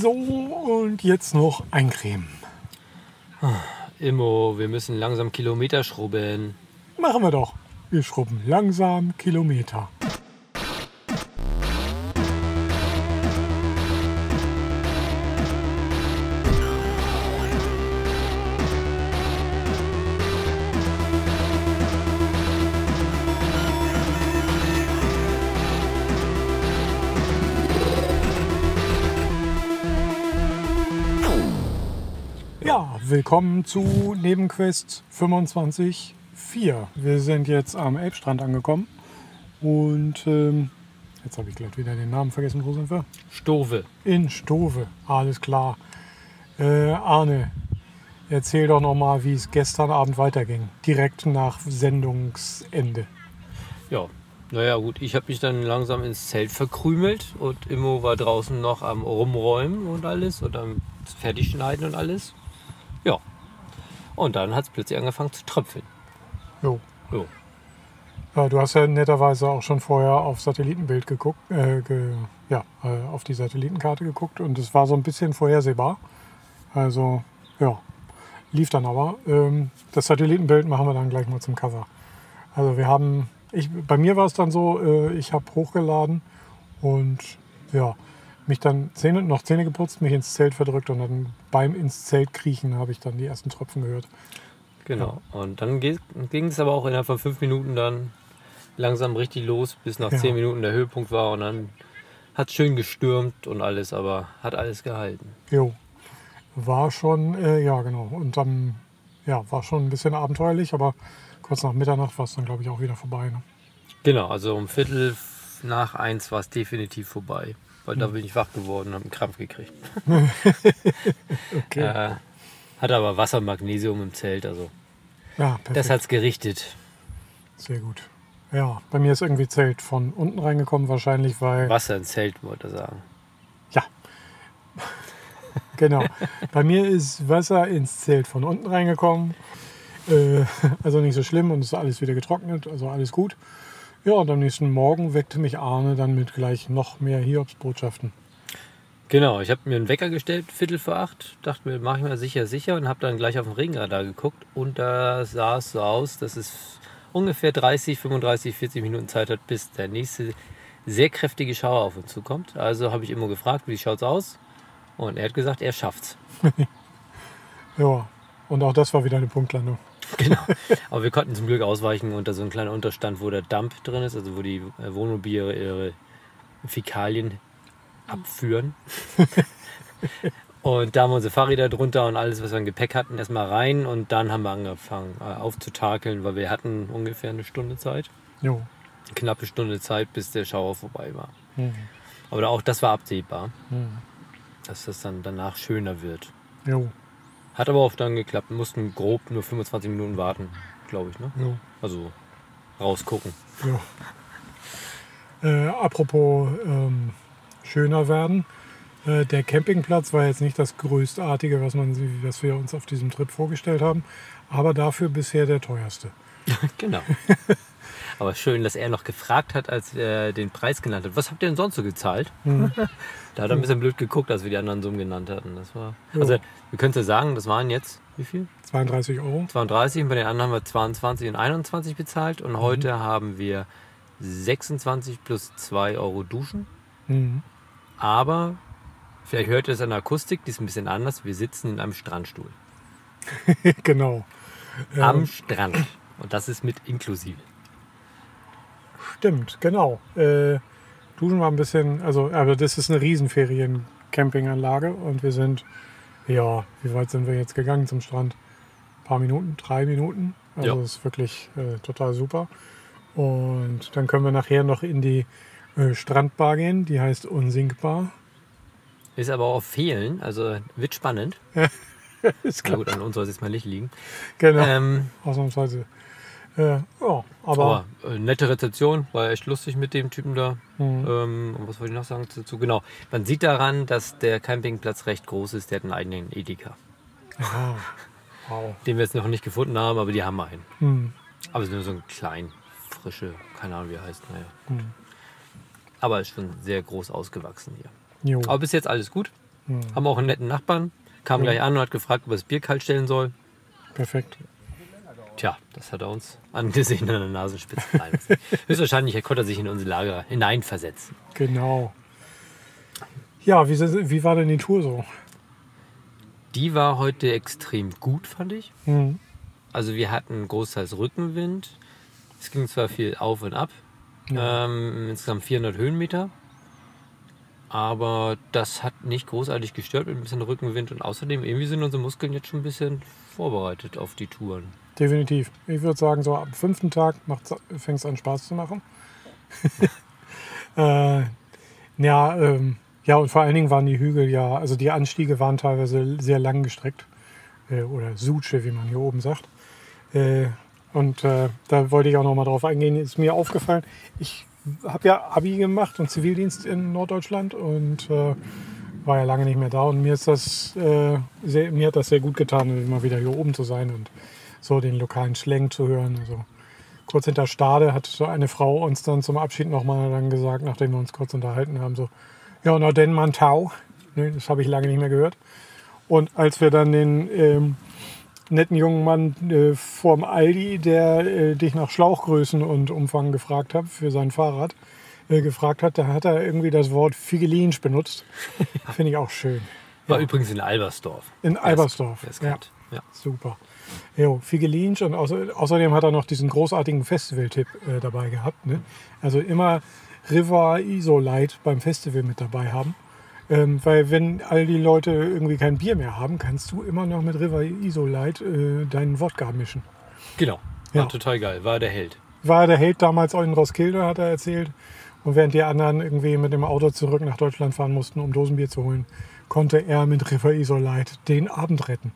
So, und jetzt noch eincremen. Immo, wir müssen langsam Kilometer schrubben. Machen wir doch. Wir schrubben langsam Kilometer. Willkommen zu Nebenquest 25.4. Wir sind jetzt am Elbstrand angekommen und ähm, jetzt habe ich gleich wieder den Namen vergessen. Wo sind wir? Stove. In Stove, alles klar. Äh, Arne, erzähl doch noch mal, wie es gestern Abend weiterging, direkt nach Sendungsende. Ja, naja gut, ich habe mich dann langsam ins Zelt verkrümelt und Immo war draußen noch am Rumräumen und alles und am Fertigschneiden und alles. Und dann hat es plötzlich angefangen zu tröpfeln. Jo. Jo. Ja, du hast ja netterweise auch schon vorher auf Satellitenbild geguckt, äh, ge, ja, äh, auf die Satellitenkarte geguckt und es war so ein bisschen vorhersehbar. Also, ja, lief dann aber. Ähm, das Satellitenbild machen wir dann gleich mal zum Cover. Also wir haben, ich, bei mir war es dann so, äh, ich habe hochgeladen und ja, mich dann Zähne, noch Zähne geputzt, mich ins Zelt verdrückt und dann beim ins Zelt kriechen habe ich dann die ersten Tröpfen gehört. Genau. Und dann ging es aber auch innerhalb von fünf Minuten dann langsam richtig los, bis nach Ja. zehn Minuten der Höhepunkt war und dann hat schön gestürmt und alles, aber hat alles gehalten. Jo. War schon, äh, ja genau. Und dann, ja, war schon ein bisschen abenteuerlich, aber kurz nach Mitternacht war es dann, glaube ich, auch wieder vorbei. Ne? Genau, also um Viertel nach eins war es definitiv vorbei. Weil da bin ich wach geworden und habe einen Krampf gekriegt. Okay. Äh, hat aber Wasser, Magnesium im Zelt, also ja, perfekt. das hat's gerichtet. Sehr gut. Ja, bei mir ist irgendwie Zelt von unten reingekommen, wahrscheinlich, weil. Wasser im Zelt, wollte sagen. Ja. genau. Bei mir ist Wasser ins Zelt von unten reingekommen. Äh, also nicht so schlimm und es ist alles wieder getrocknet, also alles gut. Ja, und am nächsten Morgen weckte mich Arne dann mit gleich noch mehr Hiobsbotschaften. Genau, ich habe mir einen Wecker gestellt, Viertel vor acht, dachte mir, mache ich mal sicher, sicher und habe dann gleich auf den Regenradar geguckt und da sah es so aus, dass es ungefähr 30, 35, 40 Minuten Zeit hat, bis der nächste sehr kräftige Schauer auf uns zukommt. Also habe ich immer gefragt, wie schaut's aus? Und er hat gesagt, er schafft's. Ja, und auch das war wieder eine Punktlandung. Genau. Aber wir konnten zum Glück ausweichen unter so einen kleinen Unterstand, wo der Dump drin ist, also wo die äh, Wohnmobile ihre Fäkalien abführen. und da haben wir unsere Fahrräder drunter und alles, was wir im Gepäck hatten, erstmal rein und dann haben wir angefangen äh, aufzutakeln, weil wir hatten ungefähr eine Stunde Zeit, Jo. eine knappe Stunde Zeit, bis der Schauer vorbei war. Mhm. Aber auch das war absehbar, Mhm. dass das dann danach schöner wird. Jo. Hat aber auch dann geklappt. Wir mussten grob nur 25 Minuten warten, glaube ich. Ne? Jo. Also rausgucken. Ja. Äh, apropos ähm, schöner werden. Äh, der Campingplatz war jetzt nicht das größtartige, was, man, was wir uns auf diesem Trip vorgestellt haben, aber dafür bisher der teuerste. Genau. Aber schön, dass er noch gefragt hat, als er den Preis genannt hat. Was habt ihr denn sonst so gezahlt? Mhm. Da hat er ein bisschen blöd geguckt, als wir die anderen Summen genannt hatten. Das war. Also, wir können es ja sagen, das waren jetzt wie viel? 32 Euro. 32 und bei den anderen haben wir 22 und 21 bezahlt und heute haben wir 26 plus 2 Euro Duschen. Mhm. Aber vielleicht hört ihr es an der Akustik, die ist ein bisschen anders. Wir sitzen in einem Strandstuhl. genau. Am Strand. Und das ist mit inklusive. Stimmt, genau. Äh, Duschen war ein bisschen, also, aber das ist eine Riesenferien-Campinganlage und wir sind, ja, wie weit sind wir jetzt gegangen zum Strand? Ein paar Minuten, drei Minuten. Also Ja. ist wirklich äh, total super. Und dann können wir nachher noch in die äh, Strandbar gehen, die heißt Unsinkbar. Ist aber auch fehlen, also wird spannend. ist Na gut, an uns soll es jetzt mal nicht liegen. Genau, Ähm, ausnahmsweise. Ja, aber, aber äh, nette Rezeption, war echt lustig mit dem Typen da. Mhm. Ähm, und was wollte ich noch sagen dazu? Genau, man sieht daran, dass der Campingplatz recht groß ist. Der hat einen eigenen Edeka. ah, wow. Den wir jetzt noch nicht gefunden haben, aber die haben einen. Hm, Aber es ist nur so ein klein, frische, keine Ahnung wie er heißt. Naja. hm. Aber ist schon sehr groß ausgewachsen hier. Jo. Aber bis jetzt alles gut. Haben auch einen netten Nachbarn. Kam Mhm. gleich an und hat gefragt, ob er das Bier kalt stellen soll. Perfekt. Tja, das hat er uns angesehen an der Nasenspitze. Nein, Höchstwahrscheinlich konnte er sich in unsere Lager hineinversetzen. Genau. Ja, wie, wie war denn die Tour so? Die war heute extrem gut, fand ich. Mhm. Also wir hatten großteils Rückenwind. Es ging zwar viel auf und ab, ähm, insgesamt 400 Höhenmeter, aber das hat nicht großartig gestört mit ein bisschen Rückenwind und außerdem irgendwie sind unsere Muskeln jetzt schon ein bisschen vorbereitet auf die Touren. Definitiv. Ich würde sagen, so am fünften Tag fängt es an Spaß zu machen. äh, ja, ähm, ja, und vor allen Dingen waren die Hügel ja, also die Anstiege waren teilweise sehr lang gestreckt. Äh, oder Suche, wie man hier oben sagt. Äh, und äh, da wollte ich auch noch mal drauf eingehen. Ist mir aufgefallen, ich habe ja Abi gemacht und Zivildienst in Norddeutschland und äh, war ja lange nicht mehr da. Und mir ist das, äh, sehr, mir hat das sehr gut getan, immer wieder hier oben zu sein und so den lokalen Schlenk zu hören. Also kurz hinter Stade hat so eine Frau uns dann zum Abschied nochmal dann gesagt, nachdem wir uns kurz unterhalten haben, so, ja, na denn man Tau. Ne, das habe ich lange nicht mehr gehört. Und als wir dann den ähm, netten jungen Mann äh, vorm Aldi, der äh, dich nach Schlauchgrößen und Umfang gefragt hat für sein Fahrrad, äh, gefragt hat, da hat er irgendwie das Wort Figelinsch benutzt. Finde ich auch schön. War Ja. übrigens in Albersdorf. In Albersdorf, wer es ja. Ja. Super. Jo, Figelinsch und außer, außerdem hat er noch diesen großartigen Festival-Tipp äh, dabei gehabt. Ne? Also immer River Isolite beim Festival mit dabei haben. Ähm, weil wenn all die Leute irgendwie kein Bier mehr haben, kannst du immer noch mit River Isolite äh, deinen Wodka mischen. Genau. War Ja. total geil. War der Held. War der Held damals auch in Roskilde, hat er erzählt. Und während die anderen irgendwie mit dem Auto zurück nach Deutschland fahren mussten, um Dosenbier zu holen, konnte er mit River Isolite den Abend retten.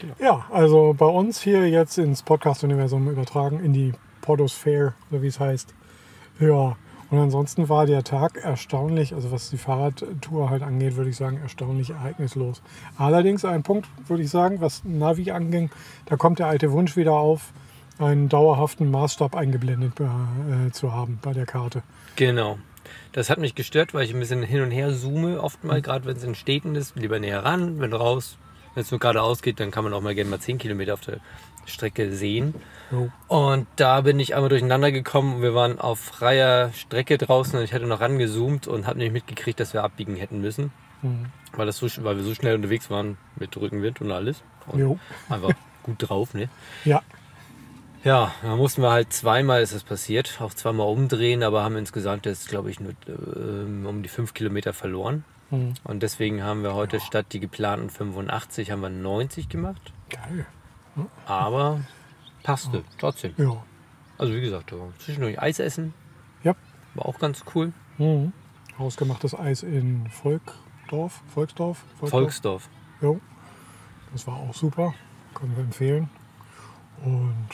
Genau. Ja, also bei uns hier jetzt ins Podcast-Universum übertragen, in die Podosphäre, so wie es heißt. Ja, und ansonsten war der Tag erstaunlich, also was die Fahrradtour halt angeht, würde ich sagen, erstaunlich ereignislos. Allerdings ein Punkt, würde ich sagen, was Navi anging, da kommt der alte Wunsch wieder auf, einen dauerhaften Maßstab eingeblendet äh, zu haben bei der Karte. Genau. Das hat mich gestört, weil ich ein bisschen hin und her zoome, oft mal, gerade wenn es in Städten ist, lieber näher ran, wenn raus. Wenn es nur geradeaus geht, dann kann man auch mal gerne mal 10 Kilometer auf der Strecke sehen. Jo. Und da bin ich einmal durcheinander gekommen. Wir waren auf freier Strecke draußen und ich hatte noch rangezoomt und habe nicht mitgekriegt, dass wir abbiegen hätten müssen. Mhm. Weil, das so, weil wir so schnell unterwegs waren mit Rückenwind und alles. Und Jo. einfach gut drauf, ne? Ja, Ja, da mussten wir halt zweimal ist das passiert, auch zweimal umdrehen, aber haben insgesamt jetzt, glaube ich, nur ähm, um die fünf Kilometer verloren. Mhm. Und deswegen haben wir heute statt die geplanten 85 haben wir 90 gemacht. geil. Aber passte trotzdem. Ja. Also wie gesagt, zwischendurch Eis essen, Ja. war auch ganz cool. Mhm. Hausgemachtes Eis in Volkdorf, Volksdorf, Volksdorf. Jo. Das war auch super. Können wir empfehlen. Und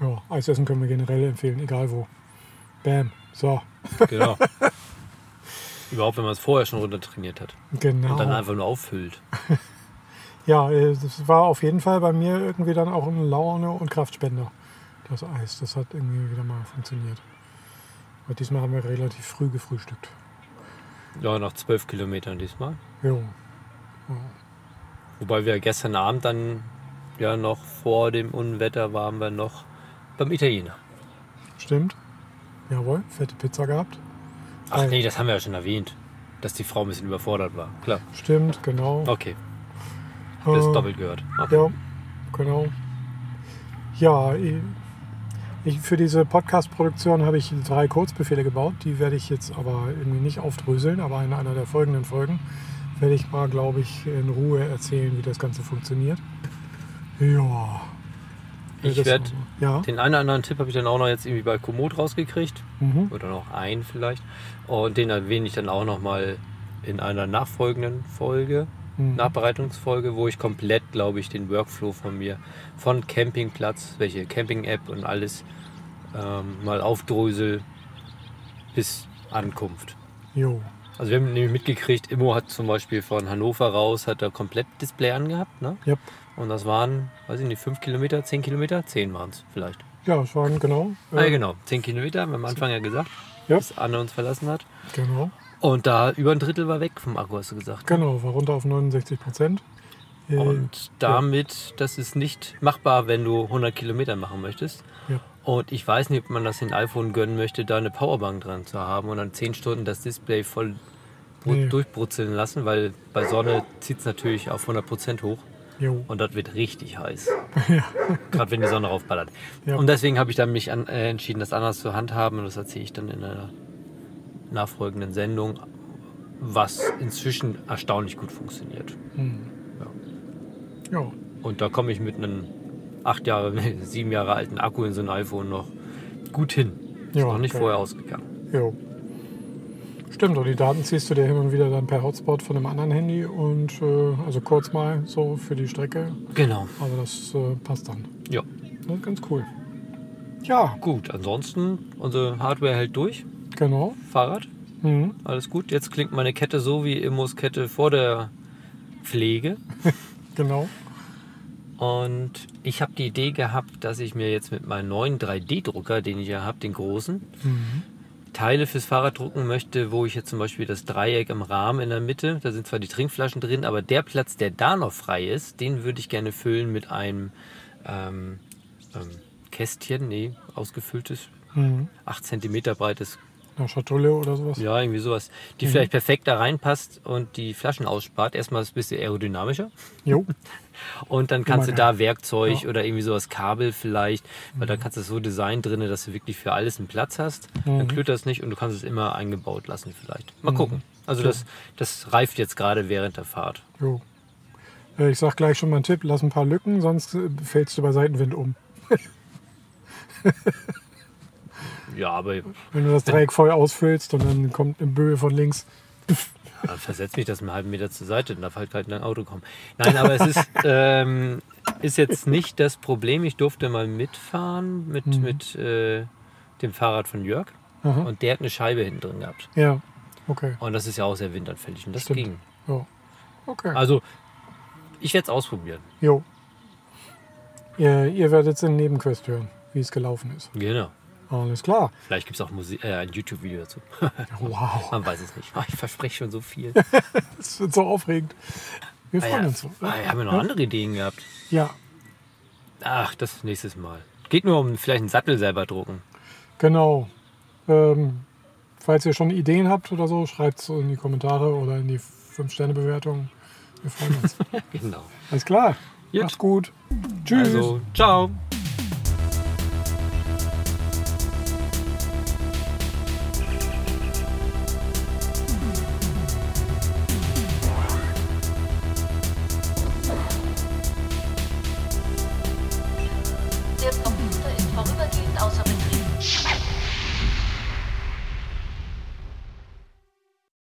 ja, Eis essen können wir generell empfehlen, egal wo. Bam. So, Genau. Überhaupt, wenn man es vorher schon runter trainiert hat genau. und dann einfach nur auffüllt. Ja, äh, das war auf jeden Fall bei mir irgendwie dann auch ein Laune- und Kraftspender, das Eis. Das hat irgendwie wieder mal funktioniert. Aber diesmal haben wir relativ früh gefrühstückt. Ja, nach zwölf Kilometern diesmal. Jo. Wobei wir gestern Abend dann ja noch vor dem Unwetter waren wir noch beim Italiener. Stimmt. Jawohl, fette Pizza gehabt. Ach nee, das haben wir ja schon erwähnt, dass die Frau ein bisschen überfordert war. Klar. Stimmt, genau. Okay. Das Äh, doppelt gehört. Okay. Ja, genau. Ja, ich, für diese Podcast-Produktion habe ich drei Kurzbefehle gebaut. Die werde ich jetzt aber irgendwie nicht aufdröseln, aber in einer der folgenden Folgen werde ich mal, glaube ich, in Ruhe erzählen, wie das Ganze funktioniert. Ja. Ich Das- werd Ja. Den einen oder anderen Tipp habe ich dann auch noch jetzt irgendwie bei Komoot rausgekriegt. Mhm. Oder noch einen vielleicht. Und den erwähne ich dann auch noch mal in einer nachfolgenden Folge. Mhm. Nachbereitungsfolge, wo ich komplett, glaube ich, den Workflow von mir, von Campingplatz, welche Camping-App und alles ähm, mal aufdrösel bis Ankunft. Jo. Also wir haben nämlich mitgekriegt, Immo hat zum Beispiel von Hannover raus, hat er komplett Display angehabt, ne? Yep. Und das waren, weiß ich nicht, 5 Kilometer, 10 Kilometer? 10 waren es vielleicht. Ja, es waren genau. Ah, äh, genau, 10 Kilometer, haben wir am Anfang ja gesagt, Ja. bis Anne uns verlassen hat. genau. Und da über ein Drittel war weg vom Akku, hast du gesagt. Genau, war runter auf 69 Prozent. Äh, Und damit, das ist nicht machbar, wenn du 100 Kilometer machen möchtest. Ja. Und ich weiß nicht, ob man das den iPhone gönnen möchte, da eine Powerbank dran zu haben und dann 10 Stunden das Display voll Nee. durchbrutzeln lassen, weil bei Sonne zieht es natürlich auf 100% hoch Jo. und das wird richtig heiß. Gerade wenn die Sonne raufballert. Ja. Und deswegen habe ich dann mich an, äh, entschieden, das anders zu handhaben und das erzähle ich dann in einer nachfolgenden Sendung, was inzwischen erstaunlich gut funktioniert. Ja. Und da komme ich mit einem acht Jahre, sieben Jahre alten Akku in so ein iPhone noch gut hin. Ist Ja, noch nicht okay. vorher ausgegangen. Jo. Stimmt, und die Daten ziehst du dir hin und wieder dann per Hotspot von einem anderen Handy und äh, also kurz mal so für die Strecke. Genau. Aber das äh, passt dann. Ja, Das ist ganz cool. Ja, gut. Ansonsten, unsere Hardware hält durch. Genau. Fahrrad, Mhm. alles gut. Jetzt klingt meine Kette so wie Immos Kette vor der Pflege. Genau. Und ich habe die Idee gehabt, dass ich mir jetzt mit meinem neuen 3D-Drucker, den ich ja habe, den großen, Mhm. Teile fürs Fahrrad drucken möchte, wo ich jetzt zum Beispiel das Dreieck im Rahmen in der Mitte, da sind zwar die Trinkflaschen drin, aber der Platz, der da noch frei ist, den würde ich gerne füllen mit einem ähm, ähm, Kästchen, nee, ausgefülltes, Mhm. 8 cm breites, Eine Schatulle oder sowas. ja, irgendwie sowas, die vielleicht perfekt da reinpasst und die Flaschen ausspart. Erstmal ist es ein bisschen aerodynamischer. Jo. Und dann kannst du Immer da Werkzeug Ja. oder irgendwie sowas Kabel vielleicht, weil da kannst du so design drin, dass du wirklich für alles einen Platz hast. Dann Mhm. klüttert es nicht und du kannst es immer eingebaut lassen vielleicht. Mal gucken. Also das, das reift jetzt gerade während der Fahrt. jo. Äh, Ich sag gleich schon mal einen Tipp, lass ein paar Lücken, sonst äh, fällst du bei Seitenwind um. Ja, aber Wenn du das Dreieck voll ausfüllst und dann kommt eine Böe von links. dann versetzt mich das einen halben Meter zur Seite und darf halt halt in ein Auto kommen. Nein, aber es ist, ähm, ist jetzt nicht das Problem. Ich durfte mal mitfahren mit, mit äh, dem Fahrrad von Jörg Aha. und der hat eine Scheibe hinten drin gehabt. Ja, okay. Und das ist ja auch sehr windanfällig und das Stimmt. ging. Jo. Okay. Also, ich werde es ausprobieren. Jo. Ihr, ihr werdet es in Nebenquest hören, wie es gelaufen ist. Genau. Alles klar. Vielleicht gibt es auch Musik, äh, ein YouTube-Video dazu. Wow, Man weiß es nicht. Ah, Ich verspreche schon so viel. das wird so aufregend. Wir Ah, freuen ja. uns so. Ah, wir haben ja noch andere Ideen gehabt. Ja, Ach, das nächstes Mal. Geht nur um vielleicht einen Sattel selber drucken. genau. Ähm, falls ihr schon Ideen habt oder so, schreibt es in die Kommentare oder in die 5-Sterne-Bewertung. Wir freuen uns. Genau. Alles klar. Gut. Macht's gut. Tschüss. Also, ciao.